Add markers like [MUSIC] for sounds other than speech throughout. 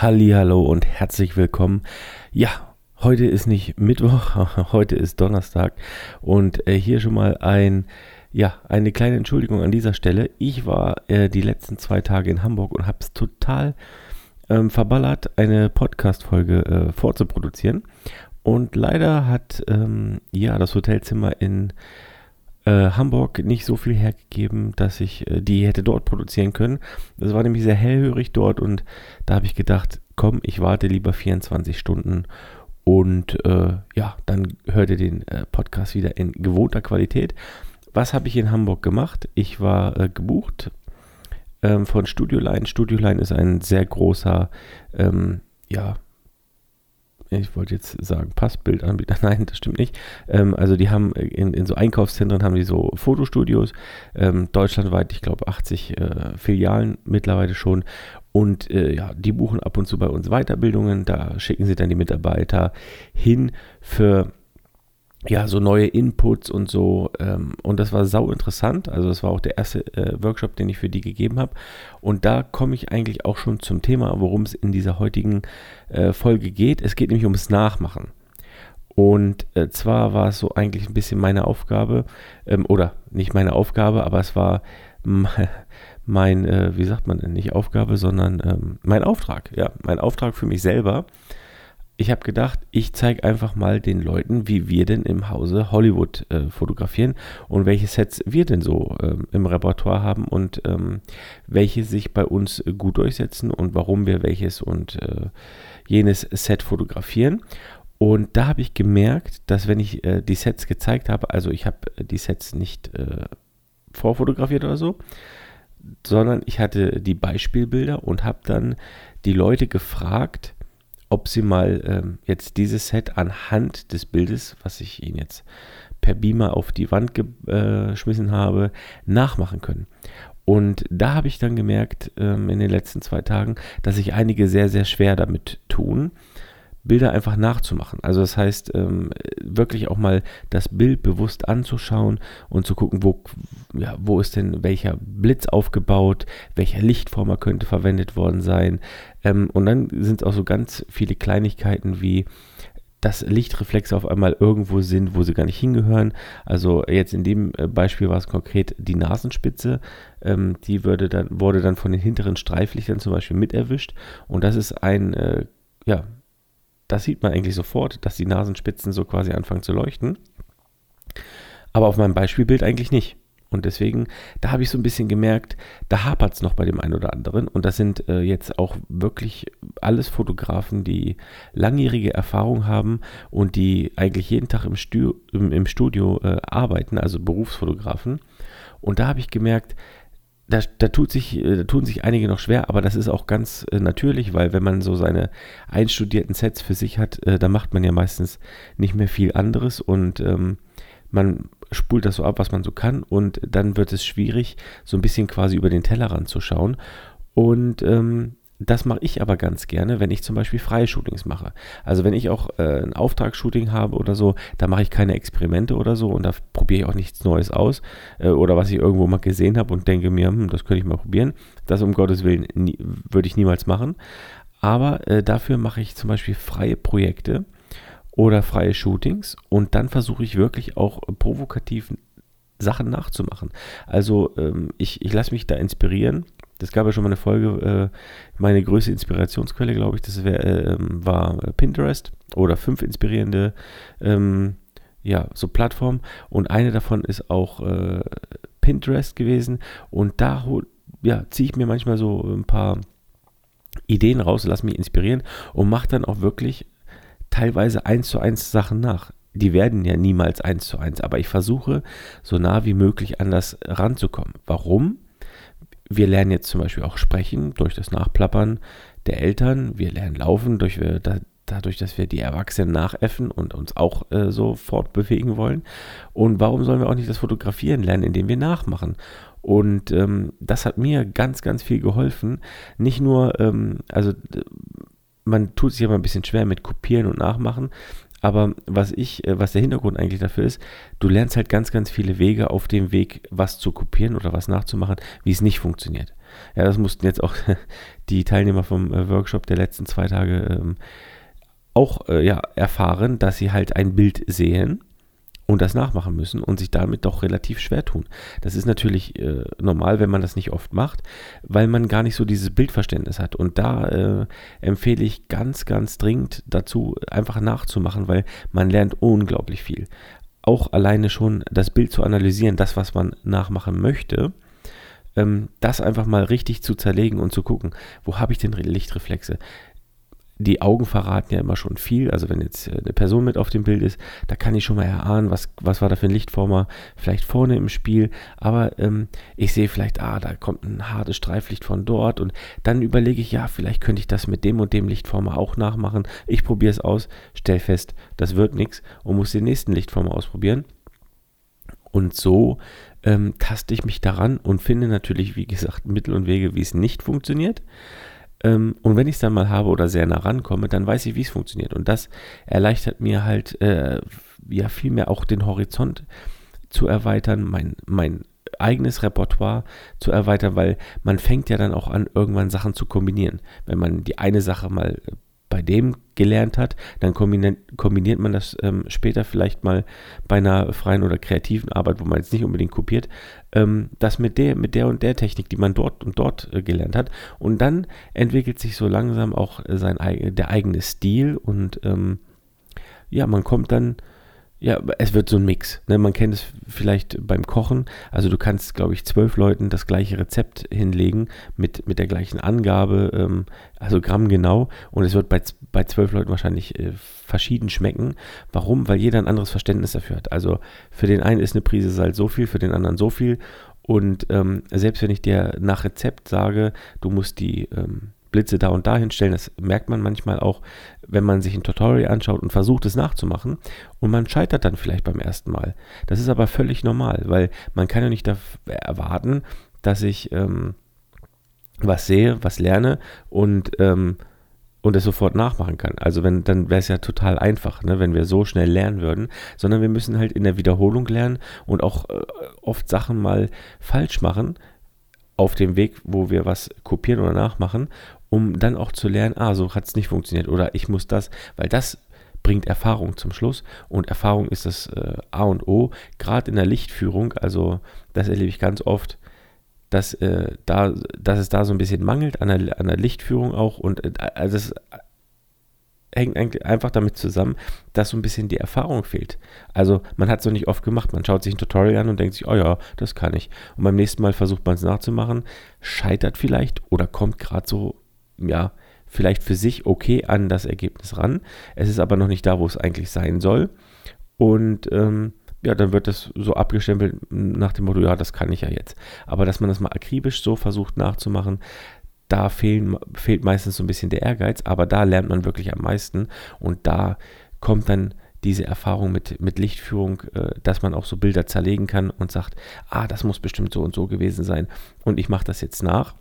Hallo und herzlich willkommen. Ja, heute ist nicht Mittwoch, [LAUGHS] heute ist Donnerstag und äh, hier schon mal ein ja, eine kleine Entschuldigung an dieser Stelle. Ich war äh, die letzten zwei Tage in Hamburg und habe es total ähm, verballert, eine Podcast-Folge äh, vorzuproduzieren. Und leider hat ähm, ja das Hotelzimmer in äh, Hamburg nicht so viel hergegeben, dass ich äh, die hätte dort produzieren können. Es war nämlich sehr hellhörig dort und da habe ich gedacht, komm, ich warte lieber 24 Stunden und äh, ja, dann hört ihr den äh, Podcast wieder in gewohnter Qualität. Was habe ich in Hamburg gemacht? Ich war äh, gebucht ähm, von Studioline. Studioline ist ein sehr großer, ähm, ja, ich wollte jetzt sagen, Passbildanbieter, [LAUGHS] nein, das stimmt nicht. Ähm, also die haben in, in, so Einkaufszentren haben die so Fotostudios, ähm, deutschlandweit, ich glaube 80 äh, Filialen mittlerweile schon. Und äh, ja, die buchen ab und zu bei uns Weiterbildungen, da schicken sie dann die Mitarbeiter hin für ja, so neue Inputs und so. Ähm, und das war sau interessant. Also, das war auch der erste äh, Workshop, den ich für die gegeben habe. Und da komme ich eigentlich auch schon zum Thema, worum es in dieser heutigen äh, Folge geht. Es geht nämlich ums Nachmachen. Und äh, zwar war es so eigentlich ein bisschen meine Aufgabe, ähm, oder nicht meine Aufgabe, aber es war [LAUGHS] mein, äh, wie sagt man denn, nicht Aufgabe, sondern ähm, mein Auftrag. Ja, mein Auftrag für mich selber ich habe gedacht, ich zeige einfach mal den Leuten, wie wir denn im Hause Hollywood äh, fotografieren und welche Sets wir denn so ähm, im Repertoire haben und ähm, welche sich bei uns gut durchsetzen und warum wir welches und äh, jenes Set fotografieren. Und da habe ich gemerkt, dass wenn ich äh, die Sets gezeigt habe, also ich habe die Sets nicht äh, vorfotografiert oder so, sondern ich hatte die Beispielbilder und habe dann die Leute gefragt, ob sie mal ähm, jetzt dieses Set anhand des Bildes, was ich ihnen jetzt per Beamer auf die Wand geschmissen habe, nachmachen können. Und da habe ich dann gemerkt ähm, in den letzten zwei Tagen, dass sich einige sehr, sehr schwer damit tun. Bilder einfach nachzumachen. Also das heißt, ähm, wirklich auch mal das Bild bewusst anzuschauen und zu gucken, wo, ja, wo ist denn welcher Blitz aufgebaut, welcher Lichtformer könnte verwendet worden sein. Ähm, und dann sind es auch so ganz viele Kleinigkeiten wie dass Lichtreflexe auf einmal irgendwo sind, wo sie gar nicht hingehören. Also jetzt in dem äh, Beispiel war es konkret die Nasenspitze. Ähm, die würde dann, wurde dann von den hinteren Streiflichtern zum Beispiel mit erwischt. Und das ist ein, äh, ja, das sieht man eigentlich sofort, dass die Nasenspitzen so quasi anfangen zu leuchten. Aber auf meinem Beispielbild eigentlich nicht. Und deswegen, da habe ich so ein bisschen gemerkt, da hapert es noch bei dem einen oder anderen. Und das sind äh, jetzt auch wirklich alles Fotografen, die langjährige Erfahrung haben und die eigentlich jeden Tag im, Stu im, im Studio äh, arbeiten, also Berufsfotografen. Und da habe ich gemerkt, da, da, tut sich, äh, da tun sich einige noch schwer, aber das ist auch ganz äh, natürlich, weil wenn man so seine einstudierten Sets für sich hat, äh, da macht man ja meistens nicht mehr viel anderes und ähm, man spult das so ab, was man so kann und dann wird es schwierig, so ein bisschen quasi über den Tellerrand zu schauen. Und ähm, das mache ich aber ganz gerne, wenn ich zum Beispiel freie Shootings mache. Also wenn ich auch äh, ein Auftragsshooting habe oder so, da mache ich keine Experimente oder so und da probiere ich auch nichts Neues aus äh, oder was ich irgendwo mal gesehen habe und denke mir, hm, das könnte ich mal probieren. Das um Gottes Willen würde ich niemals machen. Aber äh, dafür mache ich zum Beispiel freie Projekte oder freie Shootings und dann versuche ich wirklich auch provokativ Sachen nachzumachen. Also ähm, ich, ich lasse mich da inspirieren das gab ja schon mal eine Folge, äh, meine größte Inspirationsquelle, glaube ich, das wär, äh, war Pinterest oder fünf inspirierende ähm, ja, so Plattformen und eine davon ist auch äh, Pinterest gewesen und da ja, ziehe ich mir manchmal so ein paar Ideen raus, lasse mich inspirieren und mache dann auch wirklich teilweise eins zu eins Sachen nach. Die werden ja niemals eins zu eins, aber ich versuche so nah wie möglich an das ranzukommen. Warum? Wir lernen jetzt zum Beispiel auch sprechen durch das Nachplappern der Eltern. Wir lernen laufen durch, äh, dadurch, dass wir die Erwachsenen nachäffen und uns auch äh, so fortbewegen wollen. Und warum sollen wir auch nicht das Fotografieren lernen, indem wir nachmachen? Und ähm, das hat mir ganz, ganz viel geholfen. Nicht nur, ähm, also man tut sich aber ein bisschen schwer mit Kopieren und Nachmachen, aber was ich, äh, was der Hintergrund eigentlich dafür ist, du lernst halt ganz, ganz viele Wege auf dem Weg, was zu kopieren oder was nachzumachen, wie es nicht funktioniert. Ja, das mussten jetzt auch [LAUGHS] die Teilnehmer vom äh, Workshop der letzten zwei Tage ähm, auch äh, ja, erfahren, dass sie halt ein Bild sehen und das nachmachen müssen und sich damit doch relativ schwer tun. Das ist natürlich äh, normal, wenn man das nicht oft macht, weil man gar nicht so dieses Bildverständnis hat. Und da äh, empfehle ich ganz, ganz dringend dazu, einfach nachzumachen, weil man lernt unglaublich viel. Auch alleine schon das Bild zu analysieren, das, was man nachmachen möchte, ähm, das einfach mal richtig zu zerlegen und zu gucken, wo habe ich denn Lichtreflexe? Die Augen verraten ja immer schon viel. Also wenn jetzt äh, eine Person mit auf dem Bild ist, da kann ich schon mal erahnen, was, was war da für ein Lichtformer vielleicht vorne im Spiel. Aber ähm, ich sehe vielleicht, ah, da kommt ein hartes Streiflicht von dort. Und dann überlege ich, ja, vielleicht könnte ich das mit dem und dem Lichtformer auch nachmachen. Ich probiere es aus, stell fest, das wird nichts und muss den nächsten Lichtformer ausprobieren. Und so ähm, taste ich mich daran und finde natürlich, wie gesagt, Mittel und Wege, wie es nicht funktioniert. Ähm, und wenn ich es dann mal habe oder sehr nah rankomme, dann weiß ich, wie es funktioniert. Und das erleichtert mir halt äh, ja vielmehr auch den Horizont zu erweitern, mein, mein eigenes Repertoire zu erweitern, weil man fängt ja dann auch an, irgendwann Sachen zu kombinieren. Wenn man die eine Sache mal bei dem gelernt hat, dann kombiniert, man das ähm, später vielleicht mal bei einer freien oder kreativen Arbeit, wo man jetzt nicht unbedingt kopiert, ähm, das mit der, mit der und der Technik, die man dort und dort äh, gelernt hat. Und dann entwickelt sich so langsam auch sein, der eigene Stil und ähm, ja, man kommt dann ja, es wird so ein Mix. Ne? Man kennt es vielleicht beim Kochen. Also du kannst, glaube ich, zwölf Leuten das gleiche Rezept hinlegen mit, mit der gleichen Angabe, ähm, also Gramm genau. Und es wird bei, bei zwölf Leuten wahrscheinlich äh, verschieden schmecken. Warum? Weil jeder ein anderes Verständnis dafür hat. Also für den einen ist eine Prise Salz so viel, für den anderen so viel. Und ähm, selbst wenn ich dir nach Rezept sage, du musst die ähm, Blitze da und da hinstellen. Das merkt man manchmal auch, wenn man sich ein Tutorial anschaut und versucht es nachzumachen und man scheitert dann vielleicht beim ersten Mal. Das ist aber völlig normal, weil man kann ja nicht erwarten, dass ich ähm, was sehe, was lerne und ähm, und es sofort nachmachen kann. Also wenn, dann wäre es ja total einfach, ne, wenn wir so schnell lernen würden, sondern wir müssen halt in der Wiederholung lernen und auch äh, oft Sachen mal falsch machen auf dem Weg, wo wir was kopieren oder nachmachen um dann auch zu lernen, ah, so hat es nicht funktioniert oder ich muss das, weil das bringt Erfahrung zum Schluss und Erfahrung ist das äh, A und O, gerade in der Lichtführung, also das erlebe ich ganz oft, dass, äh, da, dass es da so ein bisschen mangelt an der, an der Lichtführung auch und äh, also es hängt eigentlich einfach damit zusammen, dass so ein bisschen die Erfahrung fehlt. Also man hat es noch nicht oft gemacht, man schaut sich ein Tutorial an und denkt sich, oh ja, das kann ich. Und beim nächsten Mal versucht man es nachzumachen, scheitert vielleicht oder kommt gerade so ja, vielleicht für sich okay an das Ergebnis ran. Es ist aber noch nicht da, wo es eigentlich sein soll. Und ähm, ja, dann wird das so abgestempelt nach dem Motto, ja, das kann ich ja jetzt. Aber dass man das mal akribisch so versucht nachzumachen, da fehlen, fehlt meistens so ein bisschen der Ehrgeiz, aber da lernt man wirklich am meisten und da kommt dann diese Erfahrung mit, mit Lichtführung, äh, dass man auch so Bilder zerlegen kann und sagt, ah, das muss bestimmt so und so gewesen sein und ich mache das jetzt nach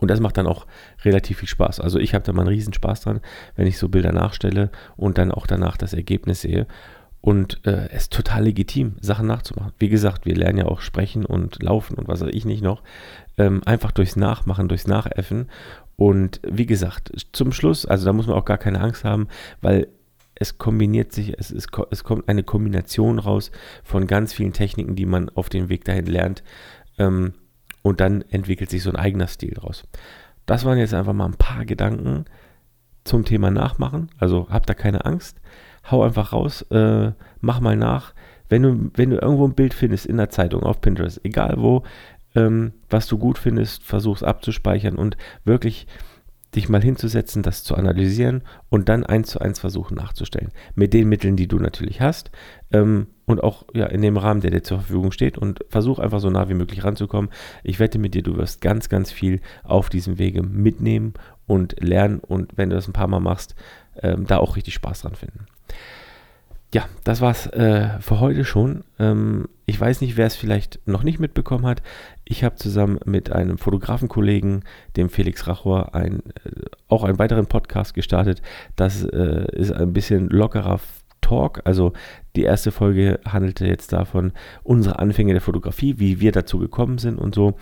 und das macht dann auch relativ viel Spaß. Also ich habe da mal einen riesen Spaß dran, wenn ich so Bilder nachstelle und dann auch danach das Ergebnis sehe. Und äh, es ist total legitim, Sachen nachzumachen. Wie gesagt, wir lernen ja auch sprechen und laufen und was weiß ich nicht noch. Ähm, einfach durchs Nachmachen, durchs Nachäffen. Und wie gesagt, zum Schluss, also da muss man auch gar keine Angst haben, weil es kombiniert sich, es, ist, es kommt eine Kombination raus von ganz vielen Techniken, die man auf dem Weg dahin lernt. Ähm, und dann entwickelt sich so ein eigener Stil draus. Das waren jetzt einfach mal ein paar Gedanken zum Thema Nachmachen. Also hab da keine Angst. Hau einfach raus, äh, mach mal nach. Wenn du, wenn du irgendwo ein Bild findest in der Zeitung, auf Pinterest, egal wo, ähm, was du gut findest, versuch es abzuspeichern und wirklich dich mal hinzusetzen, das zu analysieren und dann eins zu eins versuchen nachzustellen. Mit den Mitteln, die du natürlich hast ähm, und auch ja, in dem Rahmen, der dir zur Verfügung steht und versuch einfach so nah wie möglich ranzukommen. Ich wette mit dir, du wirst ganz, ganz viel auf diesem Wege mitnehmen und lernen und wenn du das ein paar Mal machst, ähm, da auch richtig Spaß dran finden ja, das war's äh, für heute schon. Ähm, ich weiß nicht, wer es vielleicht noch nicht mitbekommen hat. Ich habe zusammen mit einem Fotografenkollegen, dem Felix Rachor, ein, äh, auch einen weiteren Podcast gestartet. Das äh, ist ein bisschen lockerer Talk. Also die erste Folge handelte jetzt davon, unsere Anfänge der Fotografie, wie wir dazu gekommen sind und so.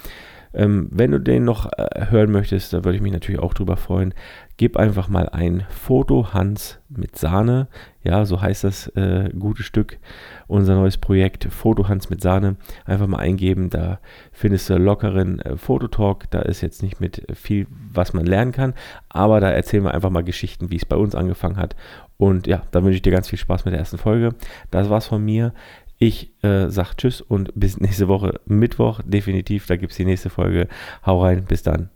Ähm, wenn du den noch äh, hören möchtest, da würde ich mich natürlich auch drüber freuen. Gib einfach mal ein Foto Hans mit Sahne. Ja, so heißt das äh, gute Stück, unser neues Projekt Foto Hans mit Sahne. Einfach mal eingeben, da findest du lockeren äh, Fototalk. Da ist jetzt nicht mit viel, was man lernen kann, aber da erzählen wir einfach mal Geschichten, wie es bei uns angefangen hat. Und ja, da wünsche ich dir ganz viel Spaß mit der ersten Folge. Das war's von mir. Ich äh, sage Tschüss und bis nächste Woche Mittwoch definitiv. Da gibt es die nächste Folge. Hau rein, bis dann.